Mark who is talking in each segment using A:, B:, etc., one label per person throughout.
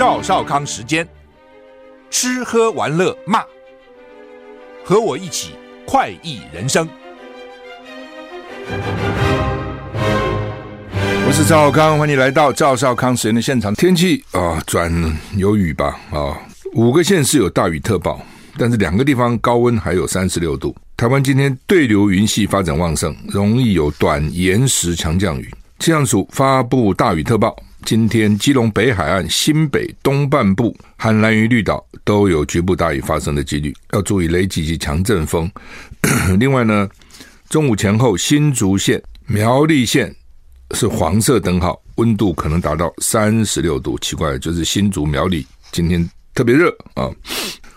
A: 赵少康时间，吃喝玩乐骂，和我一起快意人生。
B: 我是赵少康，欢迎来到赵少康时间的现场。天气啊，转有雨吧啊，五个县市有大雨特报，但是两个地方高温还有三十六度。台湾今天对流云系发展旺盛，容易有短延时强降雨。气象署发布大雨特报。今天，基隆北海岸、新北东半部和兰屿绿岛都有局部大雨发生的几率，要注意雷击及强阵风。另外呢，中午前后，新竹县、苗栗县是黄色灯号，温度可能达到三十六度。奇怪，就是新竹、苗栗今天特别热啊。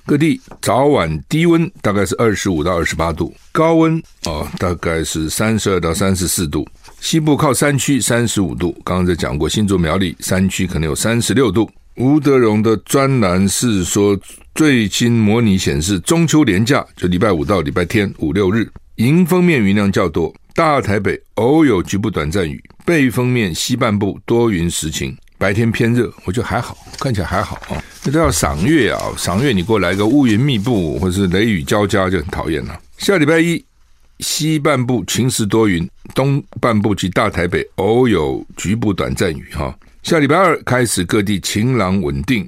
B: 各地早晚低温大概是二十五到二十八度，高温啊大概是三十二到三十四度。西部靠山区三十五度，刚刚在讲过，新竹苗栗山区可能有三十六度。吴德荣的专栏是说，最新模拟显示中秋连假就礼拜五到礼拜天五六日，迎风面云量较多，大台北偶有局部短暂雨，背风面西半部多云时晴，白天偏热，我觉得还好，看起来还好啊。那都要赏月啊，赏月你给我来个乌云密布或是雷雨交加就很讨厌了。下礼拜一。西半部晴时多云，东半部及大台北偶有局部短暂雨。哈，下礼拜二开始各地晴朗稳定，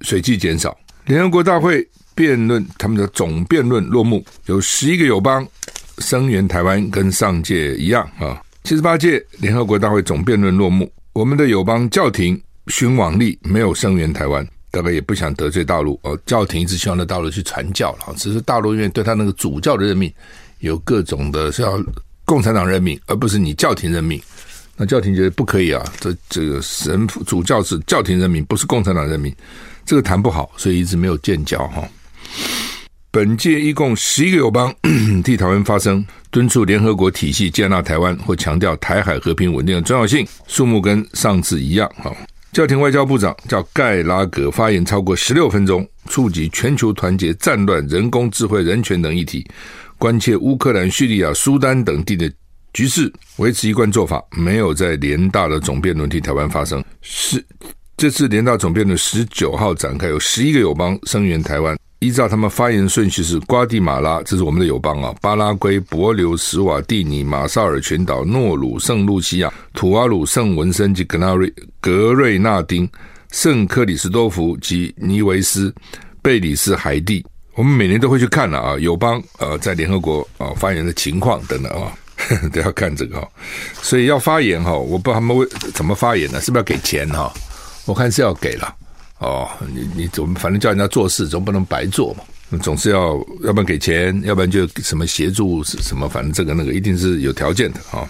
B: 水汽减少。联合国大会辩论，他们的总辩论落幕，有十一个友邦声援台湾，跟上届一样啊。七十八届联合国大会总辩论落幕，我们的友邦教廷寻往例没有声援台湾，大概也不想得罪大陆哦。教廷一直希望在大陆去传教了，只是大陆因为对他那个主教的任命。有各种的是要共产党任命，而不是你教廷任命。那教廷觉得不可以啊，这这个神父主教是教廷任命，不是共产党任命，这个谈不好，所以一直没有建交哈。本届一共十一个友邦 替台湾发声，敦促联合国体系接纳台湾，或强调台海和平稳定的重要性。数目跟上次一样哈。教廷外交部长叫盖拉格发言超过十六分钟，触及全球团结、战乱、人工智慧、人权等议题。关切乌克兰、叙利亚、苏丹等地的局势，维持一贯做法，没有在联大的总辩论替台湾发声。是这次联大总辩论十九号展开，有十一个友邦声援台湾。依照他们发言顺序是：瓜地马拉，这是我们的友邦啊；巴拉圭、帛琉、史瓦蒂尼、马绍尔群岛、诺鲁、圣露西亚、土瓦鲁、圣文森及格纳瑞、格瑞纳丁、圣克里斯多福及尼维斯、贝里斯、海地。我们每年都会去看了啊，友邦呃在联合国啊发言的情况等等啊，都要看这个哈。所以要发言哈，我不知道他们为怎么发言呢？是不是要给钱哈？我看是要给了哦。你你总反正叫人家做事，总不能白做嘛。总是要要不然给钱，要不然就什么协助什么，反正这个那个一定是有条件的啊。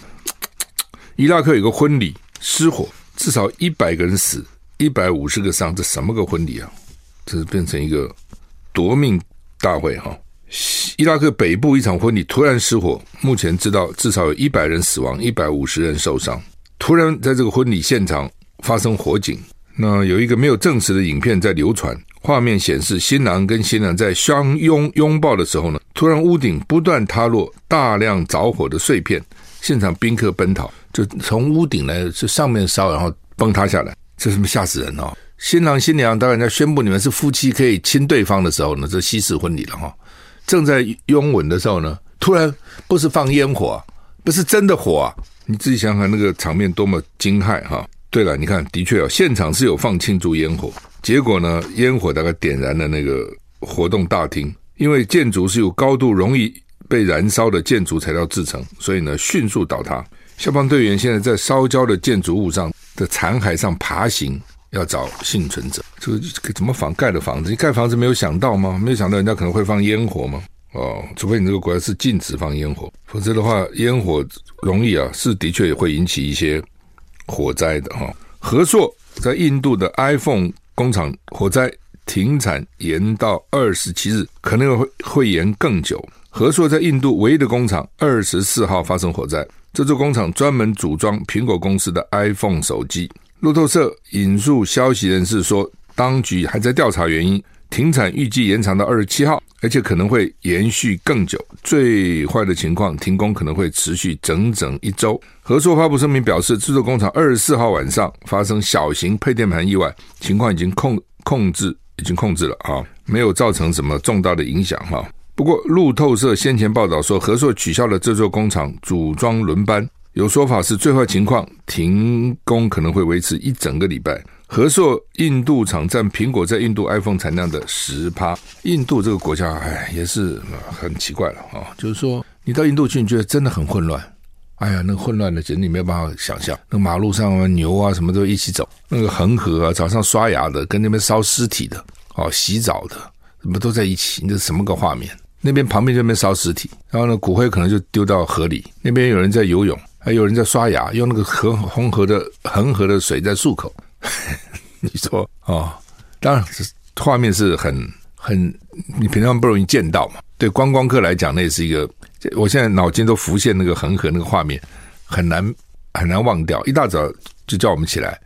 B: 伊拉克有个婚礼失火，至少一百个人死，一百五十个伤，这什么个婚礼啊？这是变成一个夺命。大会哈，伊拉克北部一场婚礼突然失火，目前知道至少有一百人死亡，一百五十人受伤。突然在这个婚礼现场发生火警，那有一个没有证实的影片在流传，画面显示新郎跟新娘在相拥拥抱的时候呢，突然屋顶不断塌落大量着火的碎片，现场宾客奔逃，就从屋顶呢就上面烧，然后崩塌下来，这是不是吓死人哦？新郎新娘当然在宣布你们是夫妻，可以亲对方的时候呢，这西式婚礼了哈。正在拥吻的时候呢，突然不是放烟火，不是真的火啊！你自己想想那个场面多么惊骇哈。对了，你看，的确啊，现场是有放庆祝烟火，结果呢，烟火大概点燃了那个活动大厅，因为建筑是有高度容易被燃烧的建筑材料制成，所以呢，迅速倒塌。消防队员现在在烧焦的建筑物上的残骸上爬行。要找幸存者，这个怎么仿盖的房子？你盖房子没有想到吗？没有想到人家可能会放烟火吗？哦，除非你这个国家是禁止放烟火，否则的话，烟火容易啊，是的确也会引起一些火灾的哈。和硕在印度的 iPhone 工厂火灾停产延到二十七日，可能会会延更久。和硕在印度唯一的工厂二十四号发生火灾，这座工厂专门组装苹果公司的 iPhone 手机。路透社引述消息人士说，当局还在调查原因，停产预计延长到二十七号，而且可能会延续更久。最坏的情况，停工可能会持续整整一周。合硕发布声明表示，制作工厂二十四号晚上发生小型配电盘意外，情况已经控控制，已经控制了啊，没有造成什么重大的影响哈。不过，路透社先前报道说，合硕取消了这座工厂组装轮班，有说法是最坏情况，停工可能会维持一整个礼拜。和硕印度厂占苹果在印度 iPhone 产量的十趴。印度这个国家，哎，也是很奇怪了啊。就是说，你到印度去，你觉得真的很混乱。哎呀，那个混乱的简直你没有办法想象。那马路上啊牛啊，什么都一起走。那个恒河啊，早上刷牙的，跟那边烧尸体的，哦，洗澡的，什么都在一起。你这什么个画面？那边旁边就那边烧尸体，然后呢，骨灰可能就丢到河里。那边有人在游泳，还有人在刷牙，用那个河红河的恒河的水在漱口。你说哦，当然这画面是很很，你平常不容易见到嘛。对观光客来讲，那也是一个，我现在脑筋都浮现那个恒河那个画面，很难很难忘掉。一大早就叫我们起来，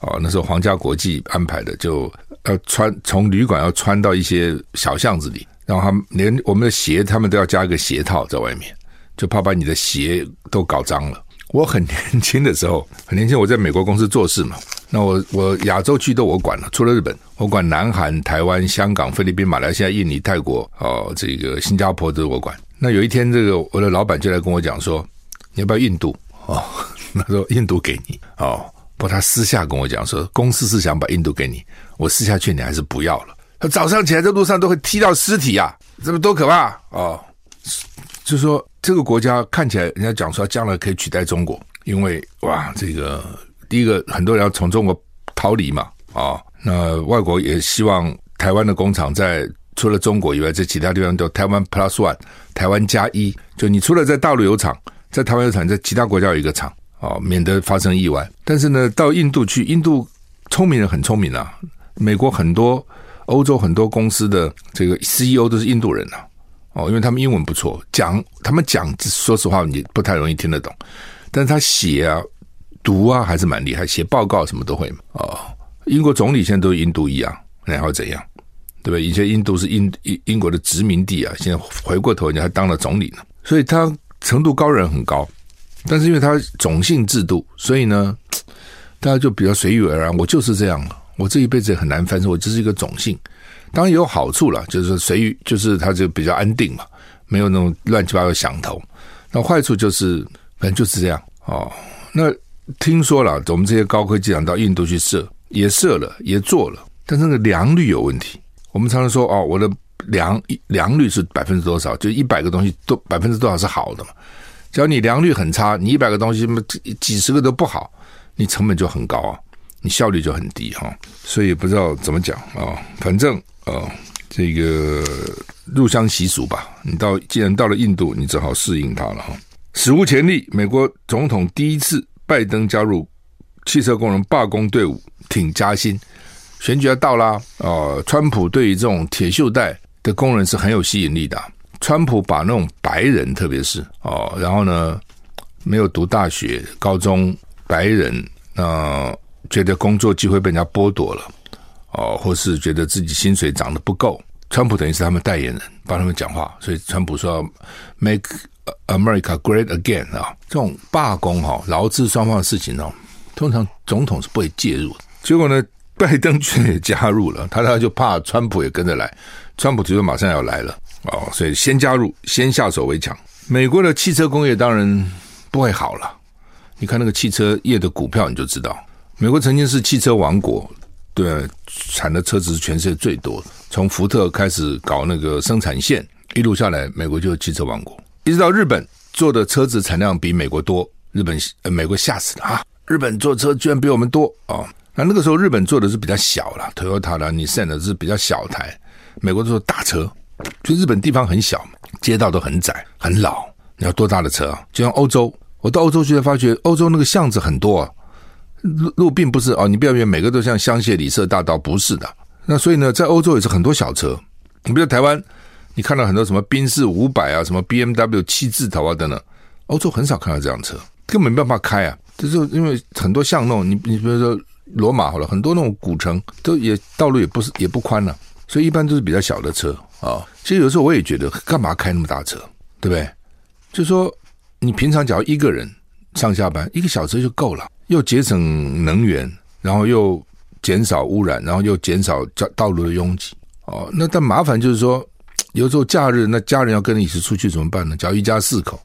B: 哦，那时候皇家国际安排的，就要穿从旅馆要穿到一些小巷子里。然后他们连我们的鞋，他们都要加一个鞋套在外面，就怕把你的鞋都搞脏了。我很年轻的时候，很年轻，我在美国公司做事嘛。那我我亚洲区都我管了，除了日本，我管南韩、台湾、香港、菲律宾、马来西亚、印尼、泰国，哦，这个新加坡都是我管。那有一天，这个我的老板就来跟我讲说，你要不要印度？哦，他说印度给你哦，不过他私下跟我讲说，公司是想把印度给你，我私下劝你还是不要了。他早上起来在路上都会踢到尸体啊，这么多可怕哦！就是说这个国家看起来，人家讲说将来可以取代中国，因为哇，这个第一个很多人要从中国逃离嘛，啊、那外国也希望台湾的工厂在除了中国以外，在其他地方都台湾 Plus One，台湾加一，就你除了在大陆有厂，在台湾有厂，在其他国家有一个厂啊、哦，免得发生意外。但是呢，到印度去，印度聪明人很聪明啊，美国很多。欧洲很多公司的这个 CEO 都是印度人呐，哦，因为他们英文不错，讲他们讲，说实话你不太容易听得懂，但是他写啊、读啊还是蛮厉害，写报告什么都会嘛，哦，英国总理现在都是印度裔啊，然后怎样，对不对？以前印度是英英英国的殖民地啊，现在回过头人家还当了总理呢，所以他程度高人很高，但是因为他种姓制度，所以呢，大家就比较随遇而安，我就是这样。我这一辈子也很难翻身，我就是一个种姓，当然也有好处了，就是随遇，就是他就比较安定嘛，没有那种乱七八糟响头。那坏处就是，反正就是这样哦。那听说了，我们这些高科技厂到印度去设，也设了，也做了，但是那个良率有问题。我们常常说哦，我的良良率是百分之多少？就一百个东西都百分之多少是好的嘛？只要你良率很差，你一百个东西几十个都不好，你成本就很高啊。你效率就很低哈，所以不知道怎么讲啊。反正哦，这个入乡习俗吧。你到既然到了印度，你只好适应它了哈。史无前例，美国总统第一次拜登加入汽车工人罢工队伍，挺加薪。选举要到啦哦！川普对于这种铁锈带的工人是很有吸引力的。川普把那种白人，特别是哦，然后呢，没有读大学、高中白人那。觉得工作机会被人家剥夺了，哦，或是觉得自己薪水涨得不够，川普等于是他们代言人，帮他们讲话，所以川普说 “Make America Great Again” 啊，这种罢工哈，劳资双方的事情呢，通常总统是不会介入的。结果呢，拜登却也加入了，他他就怕川普也跟着来，川普就说马上要来了，哦，所以先加入，先下手为强。美国的汽车工业当然不会好了，你看那个汽车业的股票，你就知道。美国曾经是汽车王国，对，产的车子是全世界最多的。从福特开始搞那个生产线，一路下来，美国就是汽车王国。一直到日本做的车子产量比美国多，日本呃美国吓死了啊！日本做车居然比我们多啊！那那个时候日本做的是比较小了，Toyota 啦、Nissan 的是比较小台，美国都是大车，就日本地方很小，街道都很窄很老。你要多大的车啊？就像欧洲，我到欧洲去才发觉，欧洲那个巷子很多啊，路路并不是哦，你不要以为每个都像香榭里舍大道，不是的。那所以呢，在欧洲也是很多小车。你比如台湾，你看到很多什么宾士五百啊，什么 BMW 七字头啊等等，欧洲很少看到这样车，根本没办法开啊。就是因为很多巷弄，你你比如说罗马好了，很多那种古城都也道路也不是也不宽了，所以一般都是比较小的车啊。其实有时候我也觉得，干嘛开那么大车，对不对？就说你平常只要一个人上下班，一个小车就够了，又节省能源，然后又减少污染，然后又减少道道路的拥挤哦。那但麻烦就是说，有时候假日那家人要跟你一起出去怎么办呢？假如一家四口。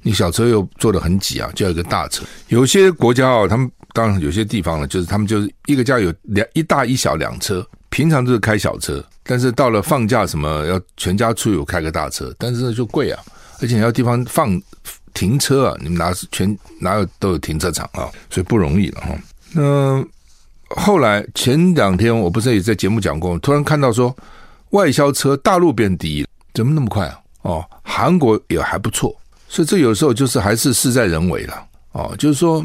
B: 你小车又坐得很挤啊，就要一个大车。有些国家哦，他们当然有些地方呢，就是他们就是一个家有两一大一小两车，平常都是开小车，但是到了放假什么要全家出游开个大车，但是呢就贵啊，而且要地方放停车啊，你们哪全哪有都有停车场啊，所以不容易了哈。那后来前两天我不是也在节目讲过，突然看到说外销车大陆变第一了，怎么那么快啊？哦，韩国也还不错。所以这有时候就是还是事在人为了哦，就是说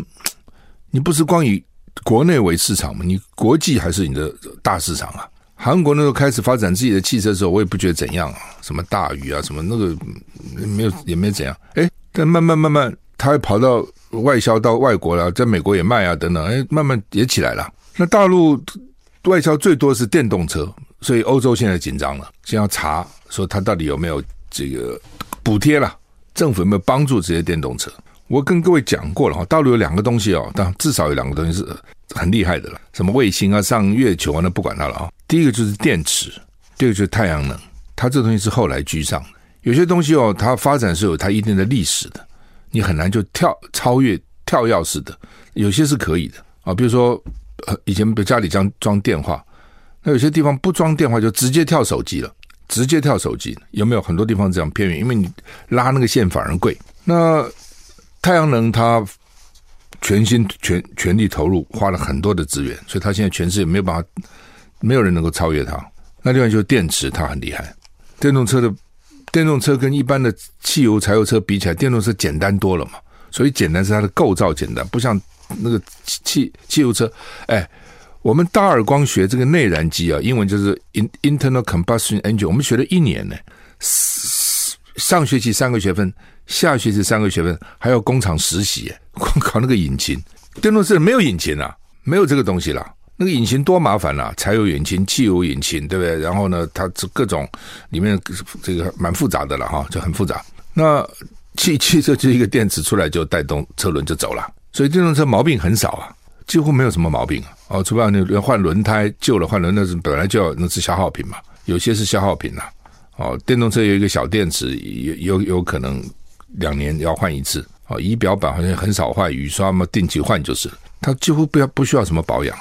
B: 你不是光以国内为市场嘛，你国际还是你的大市场啊。韩国那时候开始发展自己的汽车的时候，我也不觉得怎样啊，什么大宇啊，什么那个没有也没怎样。哎，但慢慢慢慢，他会跑到外销到外国了，在美国也卖啊等等，哎，慢慢也起来了。那大陆外销最多是电动车，所以欧洲现在紧张了，先要查说他到底有没有这个补贴了。政府有没有帮助这些电动车？我跟各位讲过了哈，大陆有两个东西哦，但至少有两个东西是很厉害的了，什么卫星啊、上月球啊，那不管它了啊。第一个就是电池，第二个就是太阳能，它这东西是后来居上的。有些东西哦，它发展是有它一定的历史的，你很难就跳超越跳跃式的。有些是可以的啊，比如说以前家里装装电话，那有些地方不装电话就直接跳手机了。直接跳手机，有没有很多地方这样偏远？因为你拉那个线反而贵。那太阳能它全心全全力投入，花了很多的资源，所以它现在全世界没有办法，没有人能够超越它。那另外就是电池，它很厉害。电动车的电动车跟一般的汽油、柴油车比起来，电动车简单多了嘛。所以简单是它的构造简单，不像那个汽汽油车，哎。我们大二光学这个内燃机啊，英文就是 internal combustion engine，我们学了一年呢。上学期三个学分，下学期三个学分，还要工厂实习，光考那个引擎。电动车没有引擎啊，没有这个东西啦。那个引擎多麻烦啊，柴油引擎、汽油引擎，对不对？然后呢，它这各种里面这个蛮复杂的了哈，就很复杂。那汽汽车就一个电池出来就带动车轮就走了，所以电动车毛病很少啊。几乎没有什么毛病啊！哦，除非你要换轮胎旧了换轮，那是本来就要那是消耗品嘛。有些是消耗品呐。哦，电动车有一个小电池，有有有可能两年要换一次。哦，仪表板好像很少换，雨刷嘛定期换就是。它几乎不要不需要什么保养，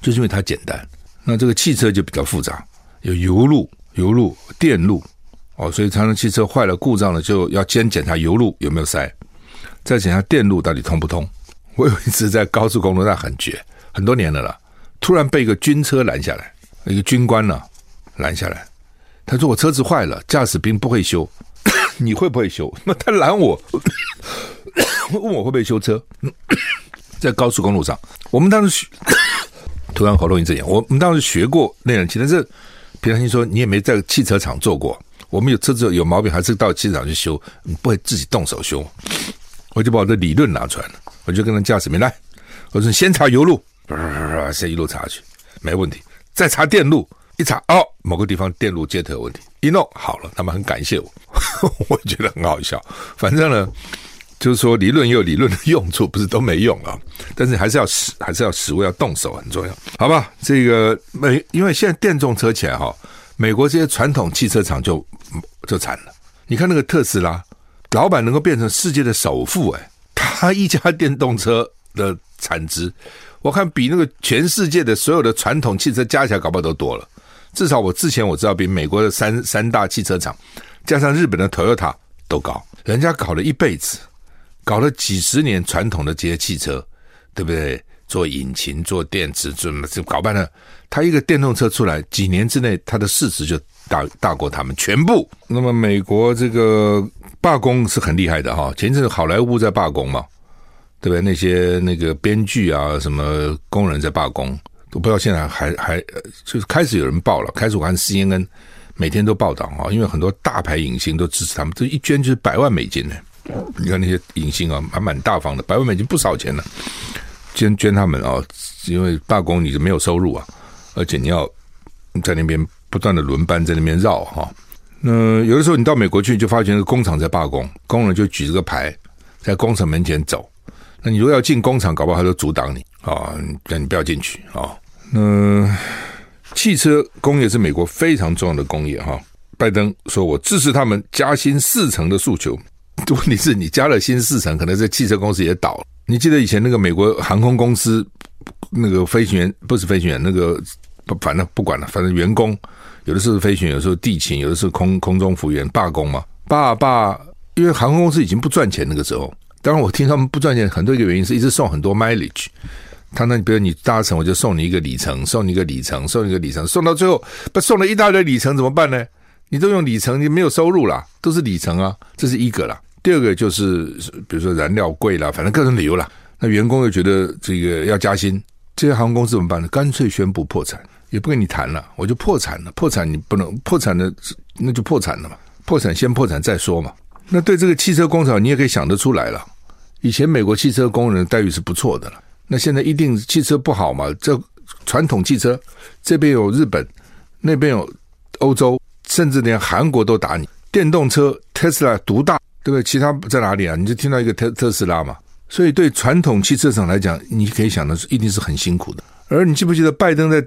B: 就是因为它简单。那这个汽车就比较复杂，有油路、油路、电路。哦，所以常常汽车坏了故障了，就要先检查油路有没有塞，再检查电路到底通不通。我有一次在高速公路上很绝，很多年了啦，突然被一个军车拦下来，一个军官呢、拦下来，他说我车子坏了，驾驶兵不会修，你会不会修？那他拦我，问我会不会修车，在高速公路上，我们当时突然喉咙一阵痒，我们当时学过内燃机，但是平常心说你也没在汽车厂做过，我们有车子有毛病还是到汽车厂去修，你不会自己动手修，我就把我的理论拿出来了。我就跟他驾驶员来，我说你先查油路，先一路查去，没问题。再查电路，一查哦，某个地方电路接头有问题，一弄好了，他们很感谢我，我觉得很好笑。反正呢，就是说理论也有理论的用处，不是都没用啊。但是还是要实，还是要实物，要动手很重要，好吧？这个美，因为现在电动车起来哈，美国这些传统汽车厂就就惨了。你看那个特斯拉，老板能够变成世界的首富，哎。他一家电动车的产值，我看比那个全世界的所有的传统汽车加起来搞不好都多了。至少我之前我知道，比美国的三三大汽车厂加上日本的 Toyota 都高。人家搞了一辈子，搞了几十年传统的这些汽车，对不对？做引擎、做电池，怎么就搞半了？他一个电动车出来，几年之内，他的市值就大大过他们全部。那么美国这个罢工是很厉害的哈，前一阵好莱坞在罢工嘛，对不对？那些那个编剧啊，什么工人在罢工，都不知道现在还还就是开始有人报了，开始我看 CNN 每天都报道啊，因为很多大牌影星都支持他们，这一捐就是百万美金呢。你看那些影星啊，还蛮大方的，百万美金不少钱呢。捐捐他们啊，因为罢工你就没有收入啊，而且你要在那边不断的轮班在那边绕哈。那有的时候你到美国去，就发现那个工厂在罢工，工人就举着个牌在工厂门前走。那你如果要进工厂，搞不好他就阻挡你啊，让你不要进去啊。那汽车工业是美国非常重要的工业哈。拜登说我支持他们加薪四成的诉求。问题是你加了新四成，可能这汽车公司也倒了。你记得以前那个美国航空公司那个飞行员不是飞行员，那个反正不管了，反正员工有的是飞行员，有的时候地勤，有的是空空中服务员罢工嘛，罢罢，因为航空公司已经不赚钱那个时候。当然我听他们不赚钱，很多一个原因是一直送很多 mileage。他那比如你搭乘，我就送你一个里程，送你一个里程，送你一个里程，送到最后不送了一大堆里程怎么办呢？你都用里程，你没有收入啦，都是里程啊，这是一个啦。第二个就是，比如说燃料贵了，反正各种理由了。那员工又觉得这个要加薪，这些航空公司怎么办呢？干脆宣布破产，也不跟你谈了，我就破产了。破产你不能破产的，那就破产了嘛。破产先破产再说嘛。那对这个汽车工厂，你也可以想得出来了。以前美国汽车工人待遇是不错的了，那现在一定汽车不好嘛？这传统汽车这边有日本，那边有欧洲，甚至连韩国都打你。电动车特斯拉独大。对不对？其他在哪里啊？你就听到一个特特斯拉嘛。所以对传统汽车厂来讲，你可以想的是，一定是很辛苦的。而你记不记得拜登在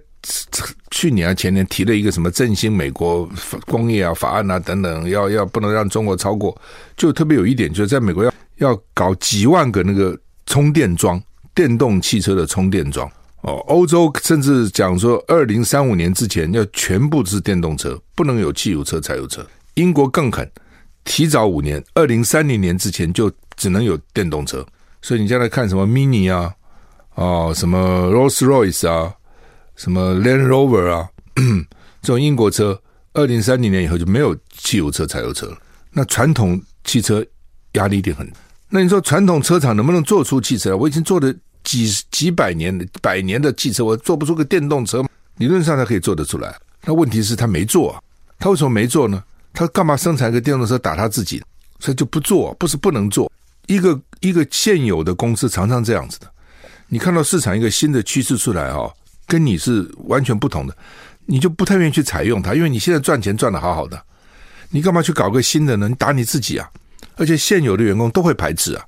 B: 去年啊前年提了一个什么振兴美国工业啊法案啊等等，要要不能让中国超过，就特别有一点，就是在美国要要搞几万个那个充电桩，电动汽车的充电桩。哦，欧洲甚至讲说，二零三五年之前要全部是电动车，不能有汽油车、柴油车。英国更狠。提早五年，二零三零年之前就只能有电动车，所以你将来看什么 Mini 啊，哦，什么 Rolls Royce 啊，什么 Land Rover 啊，这种英国车，二零三零年以后就没有汽油车、柴油车了。那传统汽车压力一定很。那你说传统车厂能不能做出汽车？我已经做了几几百年、百年的汽车，我做不出个电动车？理论上它可以做得出来，那问题是他没做啊，他为什么没做呢？他干嘛生产一个电动车打他自己？所以就不做，不是不能做。一个一个现有的公司常常这样子的。你看到市场一个新的趋势出来哈，跟你是完全不同的，你就不太愿意去采用它，因为你现在赚钱赚得好好的，你干嘛去搞个新的呢？你打你自己啊！而且现有的员工都会排斥啊。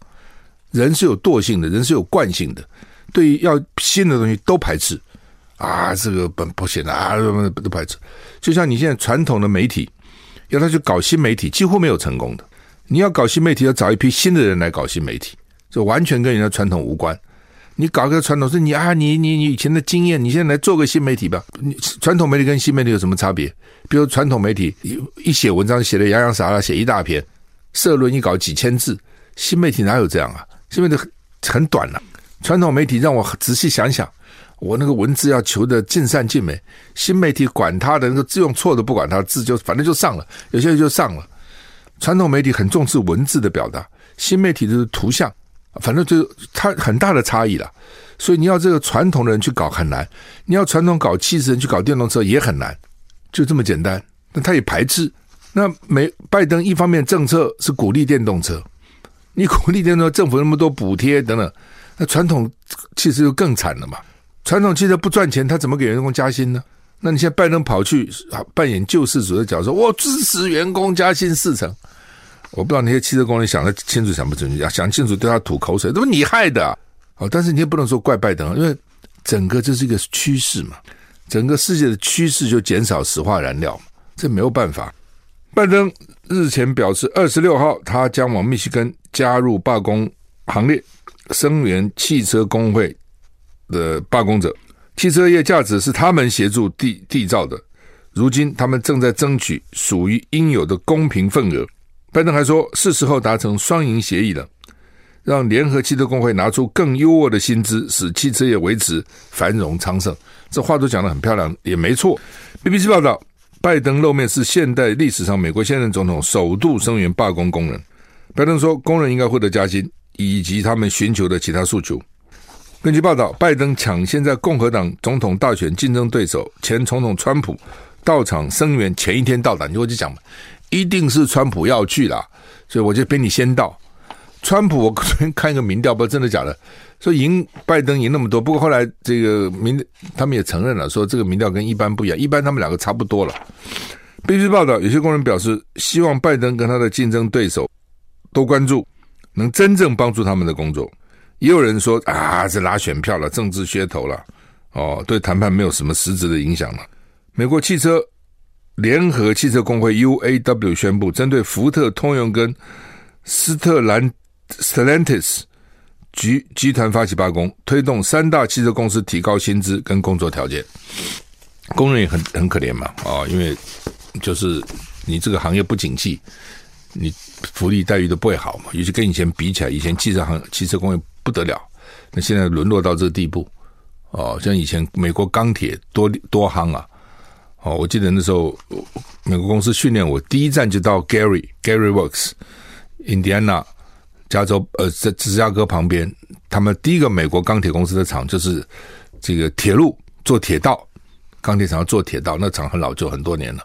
B: 人是有惰性的，人是有惯性的，对于要新的东西都排斥啊，这个本不行的啊，都排斥。就像你现在传统的媒体。要他去搞新媒体，几乎没有成功的。你要搞新媒体，要找一批新的人来搞新媒体，这完全跟人家传统无关。你搞个传统，是你啊，你你你以前的经验，你现在来做个新媒体吧。你传统媒体跟新媒体有什么差别？比如传统媒体一写文章写的洋洋洒洒，写一大篇，社论一搞几千字，新媒体哪有这样啊？新媒体很很短了。传统媒体让我仔细想想。我那个文字要求的尽善尽美，新媒体管他的那个字用错的不管他，字就反正就上了，有些人就上了。传统媒体很重视文字的表达，新媒体就是图像，反正就它很大的差异了。所以你要这个传统的人去搞很难，你要传统搞汽车人去搞电动车也很难，就这么简单。那他也排斥。那美拜登一方面政策是鼓励电动车，你鼓励电动车，政府那么多补贴等等，那传统汽车就更惨了嘛。传统汽车不赚钱，他怎么给员工加薪呢？那你现在拜登跑去扮演救世主的角色，我支持员工加薪四成。我不知道那些汽车工人想得清楚想不清楚，想清楚对他吐口水，都是你害的啊。哦，但是你也不能说怪拜登，因为整个这是一个趋势嘛，整个世界的趋势就减少石化燃料，这没有办法。拜登日前表示，二十六号他将往密西根加入罢工行列，声援汽车工会。的罢工者，汽车业价值是他们协助缔缔造的，如今他们正在争取属于应有的公平份额。拜登还说，是时候达成双赢协议了。让联合汽车工会拿出更优渥的薪资，使汽车业维持繁荣昌盛。这话都讲得很漂亮，也没错。BBC 报道，拜登露面是现代历史上美国现任总统首度声援罢工工人。拜登说，工人应该获得加薪，以及他们寻求的其他诉求。根据报道，拜登抢先在共和党总统大选竞争对手前总统川普到场声援前一天到达。你我就讲嘛，一定是川普要去啦，所以我就比你先到。川普，我昨天看一个民调，不知道真的假的，说赢拜登赢那么多。不过后来这个民，他们也承认了，说这个民调跟一般不一样，一般他们两个差不多了。BBC 报道，有些工人表示，希望拜登跟他的竞争对手多关注，能真正帮助他们的工作。也有人说啊，这拉选票了，政治噱头了，哦，对谈判没有什么实质的影响了。美国汽车联合汽车工会 UAW 宣布，针对福特、通用跟斯特兰。Stellantis 集集团发起罢工，推动三大汽车公司提高薪资跟工作条件。工人也很很可怜嘛，啊，因为就是你这个行业不景气，你福利待遇都不会好嘛。尤其跟以前比起来，以前汽车行汽车工业不得了，那现在沦落到这个地步，哦，像以前美国钢铁多多夯啊，哦，我记得那时候美国公司训练我，第一站就到 Gary Gary Works，印第安纳。加州呃，在芝加哥旁边，他们第一个美国钢铁公司的厂就是这个铁路做铁道，钢铁厂要做铁道，那厂很老旧，很多年了。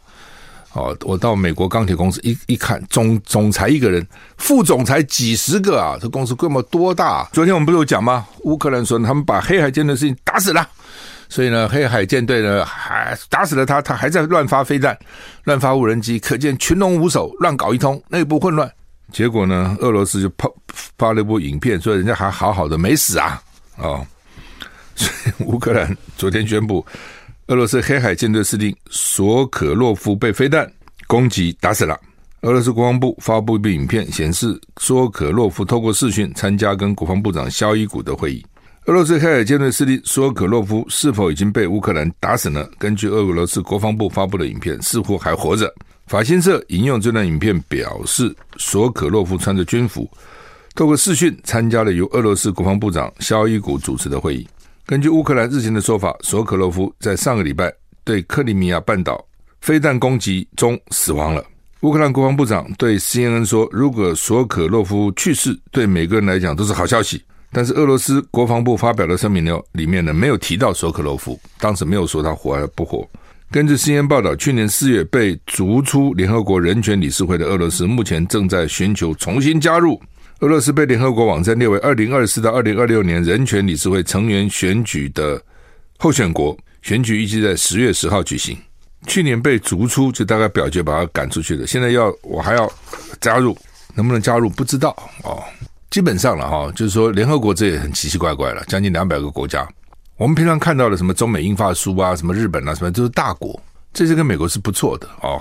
B: 哦，我到美国钢铁公司一一看，总总裁一个人，副总裁几十个啊，这公司规模多大啊？昨天我们不是有讲吗？乌克兰说他们把黑海舰队的事情打死了，所以呢，黑海舰队呢还打死了他，他还在乱发飞弹、乱发无人机，可见群龙无首，乱搞一通，内部混乱。结果呢，俄罗斯就发发了一部影片，说人家还好好的没死啊，哦，所以乌克兰昨天宣布，俄罗斯黑海舰队司令索可洛夫被飞弹攻击打死了。俄罗斯国防部发布一部影片，显示索可洛夫透过视讯参加跟国防部长肖伊古的会议。俄罗斯黑海舰队司令索可洛夫是否已经被乌克兰打死呢？根据俄罗斯国防部发布的影片，似乎还活着。法新社引用这段影片表示，索可洛夫穿着军服，透过视讯参加了由俄罗斯国防部长肖伊古主持的会议。根据乌克兰日前的说法，索可洛夫在上个礼拜对克里米亚半岛飞弹攻击中死亡了。乌克兰国防部长对 CNN 说：“如果索可洛夫去世，对每个人来讲都是好消息。”但是俄罗斯国防部发表的声明呢，里面呢没有提到索可洛夫，当时没有说他活还不活。根据 CNN 报道，去年四月被逐出联合国人权理事会的俄罗斯，目前正在寻求重新加入。俄罗斯被联合国网站列为二零二四到二零二六年人权理事会成员选举的候选国，选举预计在十月十号举行。去年被逐出，就大概表决把他赶出去了。现在要我还要加入，能不能加入不知道哦。基本上了哈，就是说联合国这也很奇奇怪怪了，将近两百个国家。我们平常看到的什么中美英法苏啊，什么日本啊，什么都是大国，这些跟美国是不错的哦。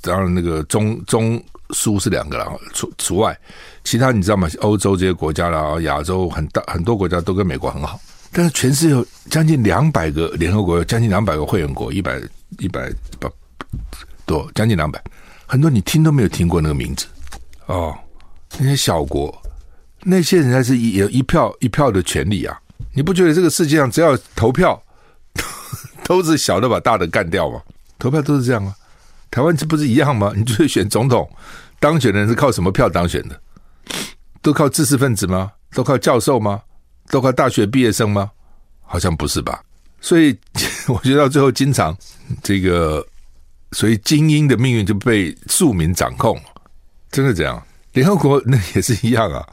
B: 当然那个中中苏是两个了，除除外，其他你知道吗？欧洲这些国家啦，亚洲很大很多国家都跟美国很好。但是全世界有将近两百个联合国，将近两百个会员国，一百一百不多，将近两百，很多你听都没有听过那个名字哦。那些小国，那些人才是一有一票一票的权利啊。你不觉得这个世界上只要投票，都是小的把大的干掉吗？投票都是这样吗？台湾这不是一样吗？你就是选总统，当选的人是靠什么票当选的？都靠知识分子吗？都靠教授吗？都靠大学毕业生吗？好像不是吧？所以 我觉得到最后，经常这个所以精英的命运就被庶民掌控，真的这样？联合国 那也是一样啊。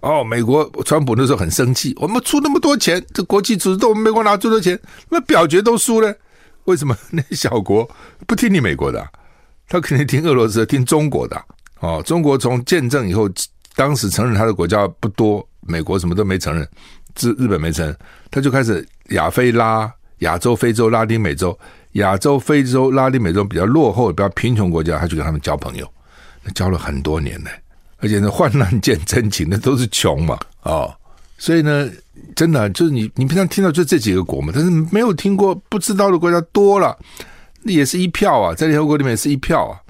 B: 哦，美国川普那时候很生气，我们出那么多钱，这国际组织都我们美国拿这么多钱，那表决都输了，为什么那小国不听你美国的？他肯定听俄罗斯的，听中国的。哦，中国从建政以后，当时承认他的国家不多，美国什么都没承认，日日本没承认，他就开始亚非拉、亚洲、非洲、拉丁美洲、亚洲、非洲、拉丁美洲比较落后、比较贫穷国家，他就跟他们交朋友，那交了很多年呢。而且呢，患难见真情，那都是穷嘛，哦，所以呢，真的就是你，你平常听到就这几个国嘛，但是没有听过不知道的国家多了，也是一票啊，在联合国里面也是一票啊。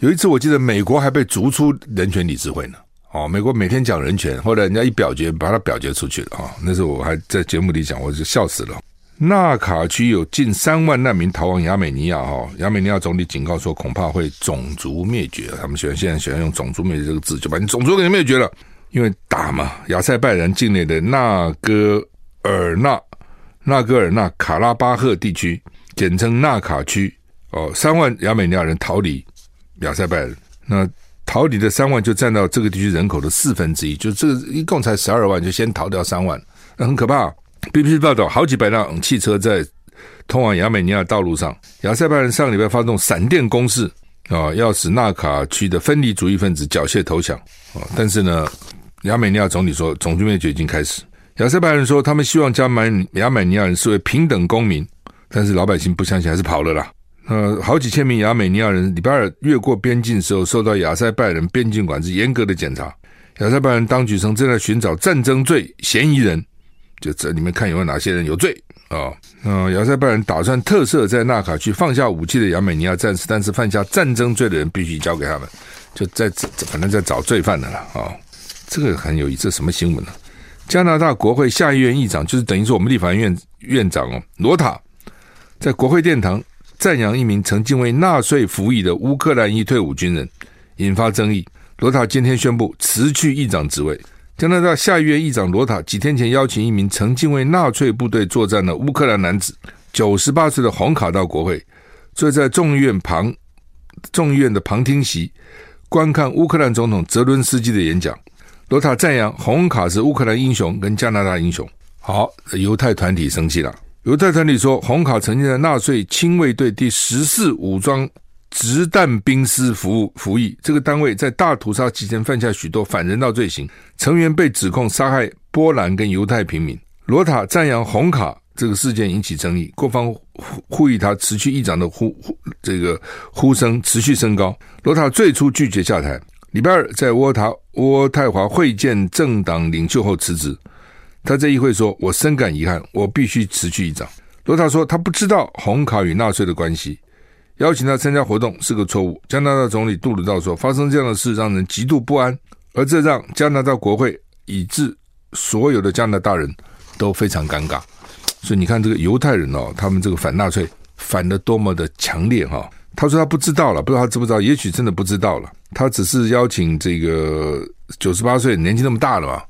B: 有一次我记得美国还被逐出人权理事会呢，哦，美国每天讲人权，后来人家一表决，把他表决出去了啊。那时候我还在节目里讲，我就笑死了。纳卡区有近三万难民逃往亚美尼亚哈，亚美尼亚总理警告说，恐怕会种族灭绝。他们喜欢现在喜欢用种族灭绝这个字，就把你种族给灭绝了。因为打嘛，亚塞拜然境内的纳戈尔纳、纳戈尔纳卡拉巴赫地区，简称纳卡区哦，三万亚美尼亚人逃离亚塞拜然，那逃离的三万就占到这个地区人口的四分之一，就这个一共才十二万，就先逃掉三万，那很可怕。BBC 报道，好几百辆汽车在通往亚美尼亚道路上，亚塞拜然上个礼拜发动闪电攻势啊，要使纳卡区的分离主义分子缴械投降啊，但是呢。亚美尼亚总理说，种族灭绝已经开始。亚塞拜然说，他们希望将满亚美尼亚人视为平等公民，但是老百姓不相信，还是跑了啦。呃，好几千名亚美尼亚人礼拜二越过边境时候，受到亚塞拜人边境管制严格的检查。亚塞拜人当局称正在寻找战争罪嫌疑人，就这里面看有没有哪些人有罪啊。呃，亚塞拜人打算特赦在纳卡区放下武器的亚美尼亚战士，但是犯下战争罪的人必须交给他们，就在反正在找罪犯的了啊。这个很有意思，什么新闻呢？加拿大国会下议院议长，就是等于说我们立法院院长哦，罗塔，在国会殿堂赞扬一名曾经为纳粹服役的乌克兰裔退伍军人，引发争议。罗塔今天宣布辞去议长职位。加拿大下议院议长罗塔几天前邀请一名曾经为纳粹部队作战的乌克兰男子，九十八岁的红卡到国会，坐在众议院旁众议院的旁听席，观看乌克兰总统泽伦斯基的演讲。罗塔赞扬红卡是乌克兰英雄跟加拿大英雄。好，犹太团体生气了。犹太团体说，红卡曾经在纳粹亲卫队第十四武装掷弹兵师服务服役，这个单位在大屠杀期间犯下许多反人道罪行，成员被指控杀害波兰跟犹太平民。罗塔赞扬红卡这个事件引起争议，各方呼吁他辞去议长的呼呼这个呼声持续升高。罗塔最初拒绝下台。礼拜二在渥塔渥太华会见政党领袖后辞职。他在议会说：“我深感遗憾，我必须辞去议长。”罗塔说：“他不知道红卡与纳粹的关系，邀请他参加活动是个错误。”加拿大总理杜鲁道说：“发生这样的事让人极度不安，而这让加拿大国会以至所有的加拿大人都非常尴尬。”所以你看，这个犹太人哦，他们这个反纳粹反的多么的强烈哈！他说他不知道了，不知道他知不知道，也许真的不知道了。他只是邀请这个九十八岁年纪那么大了嘛，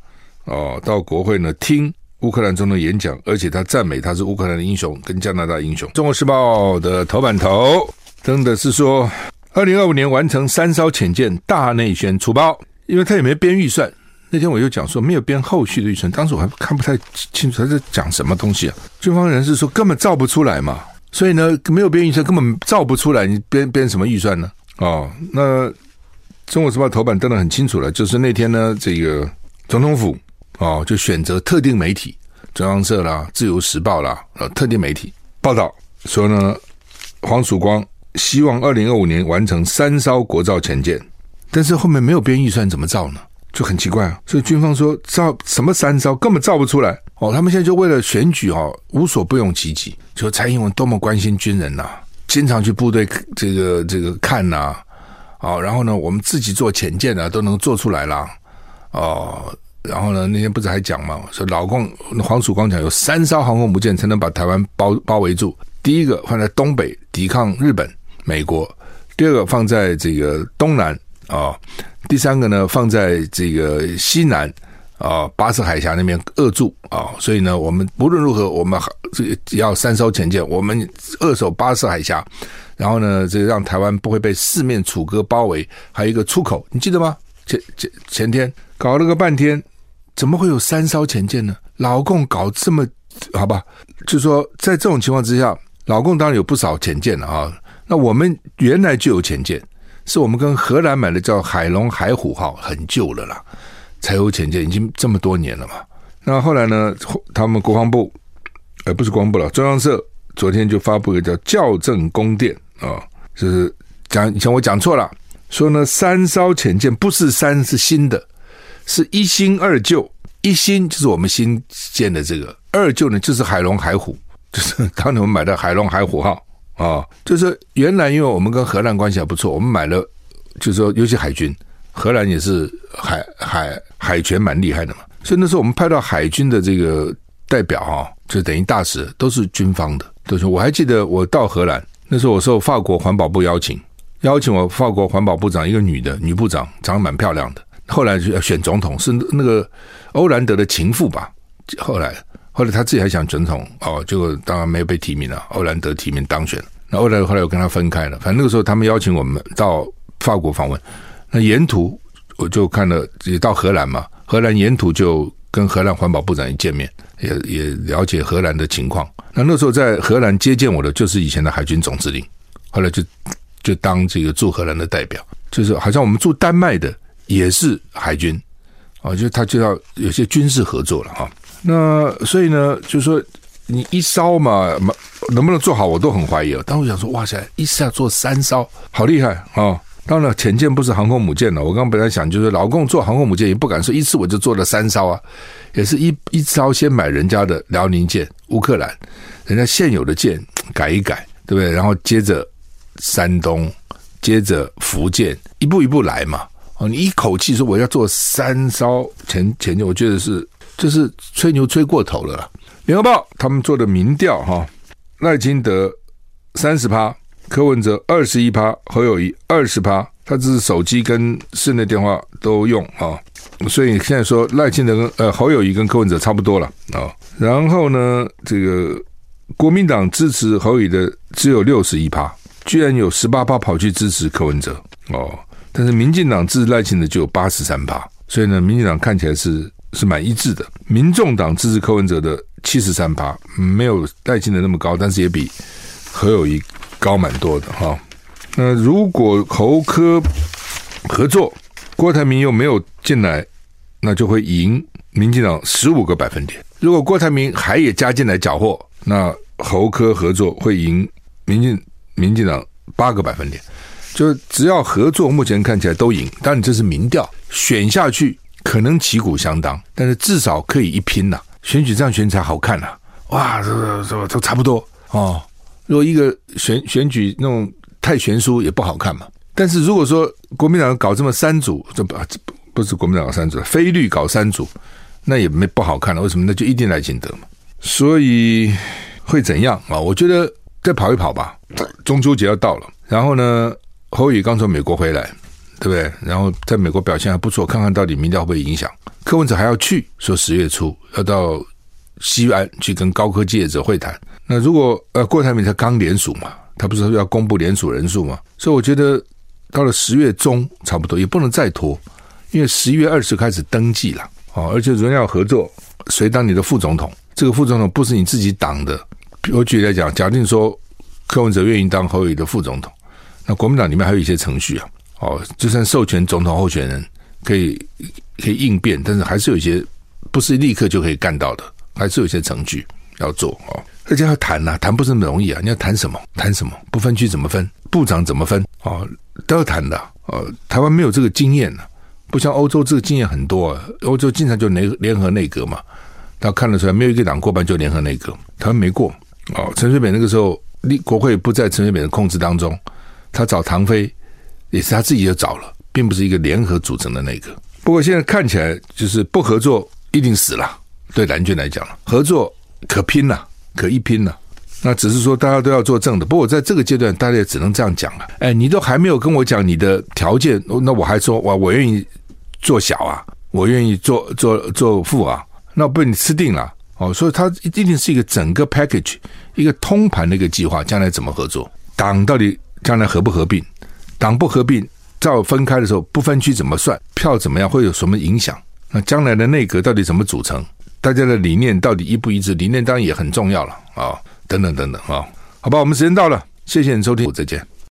B: 哦，到国会呢听乌克兰总统演讲，而且他赞美他是乌克兰的英雄跟加拿大英雄。中国时报的头版头登的是说，二零二五年完成三艘潜舰大内宣出包，因为他也没编预算。那天我又讲说没有编后续的预算，当时我还看不太清楚他在讲什么东西啊。军方人士说根本造不出来嘛，所以呢没有编预算，根本造不出来，你编编什么预算呢？哦，那。中国时报头版登得很清楚了，就是那天呢，这个总统府哦，就选择特定媒体，中央社啦、自由时报啦，呃，特定媒体报道说呢，黄曙光希望二零二五年完成三艘国造潜舰，但是后面没有编预算，怎么造呢？就很奇怪啊。所以军方说造什么三艘根本造不出来哦，他们现在就为了选举哦，无所不用其极。就蔡英文多么关心军人呐、啊，经常去部队这个这个看呐、啊。然后呢，我们自己做潜舰呢，都能做出来了。哦，然后呢，那天不是还讲嘛，说老共黄曙光讲有三艘航空母舰才能把台湾包包围住。第一个放在东北抵抗日本、美国；第二个放在这个东南啊、第三个呢放在这个西南啊、巴士海峡那边扼住啊、所以呢，我们无论如何，我们这个要三艘潜舰，我们扼守巴士海峡。然后呢，这个让台湾不会被四面楚歌包围，还有一个出口，你记得吗？前前前天搞了个半天，怎么会有三艘潜舰呢？老共搞这么好吧？就说在这种情况之下，老共当然有不少潜舰了啊。那我们原来就有潜舰，是我们跟荷兰买的，叫海龙海虎号，很旧了啦，才有潜舰，已经这么多年了嘛。那后来呢，他们国防部，呃，不是国防部了，中央社昨天就发布一个叫校正宫殿。啊、就是讲以前我讲错了，说呢三艘潜舰不是三是新的，是一新二旧，一新就是我们新建的这个，二旧呢就是海龙海虎，就是当年我们买的海龙海虎号啊、就是原来因为我们跟荷兰关系还不错，我们买了，就是说尤其海军荷兰也是海海海权蛮厉害的嘛。所以那时候我们派到海军的这个代表哈，就等于大使都是军方的。都是我还记得我到荷兰那时候，我受法国环保部邀请，邀请我法国环保部长一个女的女部长，长得蛮漂亮的。后来就要选总统，是那个欧兰德的情妇吧？后来。后来他自己还想总统哦，结果当然没有被提名了。欧兰德提名当选，那后来后来我跟他分开了。反正那个时候他们邀请我们到法国访问，那沿途我就看了，也到荷兰嘛。荷兰沿途就跟荷兰环保部长一见面，也也了解荷兰的情况。那那时候在荷兰接见我的就是以前的海军总司令，后来就就当这个驻荷兰的代表，就是好像我们驻丹麦的也是海军啊，就他就要有些军事合作了哈。那所以呢，就是说你一艘嘛，能不能做好，我都很怀疑。但我想说，哇塞，一次要做三艘，好厉害啊、当然，潜舰不是航空母舰了。我刚刚本来想，就是老共做航空母舰，也不敢说一次我就做了三艘啊，也是一一艘先买人家的辽宁舰，乌克兰人家现有的舰改一改，对不对？然后接着山东，接着福建，一步一步来嘛。哦，你一口气说我要做三艘潜潜舰，我觉得是。就是吹牛吹过头了。联合报他们做的民调哈，赖清德三十趴，柯文哲二十一趴，侯友谊二十趴，他只是手机跟室内电话都用啊，所以现在说赖清德跟呃侯友谊跟柯文哲差不多了啊。然后呢，这个国民党支持侯友宜的只有六十一趴，居然有十八趴跑去支持柯文哲哦，但是民进党支持赖清德就有八十三趴，所以呢，民进党看起来是。是蛮一致的，民众党支持柯文哲的七十三趴，没有赖清德那么高，但是也比何友谊高蛮多的哈。那如果侯柯合作，郭台铭又没有进来，那就会赢民进党十五个百分点。如果郭台铭还也加进来搅和，那侯柯合作会赢民进民进党八个百分点。就只要合作，目前看起来都赢。当然这是民调，选下去。可能旗鼓相当，但是至少可以一拼呐、选举这样选才好看呐、哇，这这这都差不多哦。如果一个选选举那种太悬殊也不好看嘛。但是如果说国民党搞这么三组，这不这不是国民党三组，非绿搞三组，那也没不好看了。为什么？那就一定赖清德嘛。所以会怎样啊？我觉得再跑一跑吧。中秋节要到了，然后呢，侯宇刚从美国回来。对不对？然后在美国表现还不错，看看到底民调会不会影响。柯文哲还要去，说十月初要到西安去跟高科技业者会谈。那如果呃郭台铭他刚联署嘛，他不是说要公布联署人数嘛？所以我觉得到了十月中差不多也不能再拖，因为十一月二十开始登记了哦，而且人要合作，谁当你的副总统？这个副总统不是你自己党的。我举例来讲，假定说柯文哲愿意当侯宇的副总统，那国民党里面还有一些程序啊。哦，就算授权总统候选人可以可以应变，但是还是有一些不是立刻就可以干到的，还是有一些程序要做哦。而且要谈呐、谈不是那么容易啊。你要谈什么？谈什么？不分区怎么分？部长怎么分？哦，都要谈的。哦，台湾没有这个经验呢、啊，不像欧洲这个经验很多、啊。欧洲经常就联联合内阁嘛，他看得出来，没有一个党过半就联合内阁，台湾没过。哦，陈水扁那个时候立国会不在陈水扁的控制当中，他找唐飞。也是他自己就找了，并不是一个联合组成的那个。不过现在看起来，就是不合作一定死了。对蓝军来讲，合作可拼了，可一拼了。那只是说大家都要做正的。不过在这个阶段，大家也只能这样讲了。哎，你都还没有跟我讲你的条件，那我还说我我愿意做小啊，我愿意做做做富啊，那被你吃定了哦。所以它一定是一个整个 package，一个通盘的一个计划，将来怎么合作？党到底将来合不合并？党不合并，照分开的时候不分区怎么算？票怎么样？会有什么影响？那将来的内阁到底怎么组成？大家的理念到底一不一致？理念当然也很重要了啊、等等等等啊、好吧，我们时间到了，谢谢你收听，再见。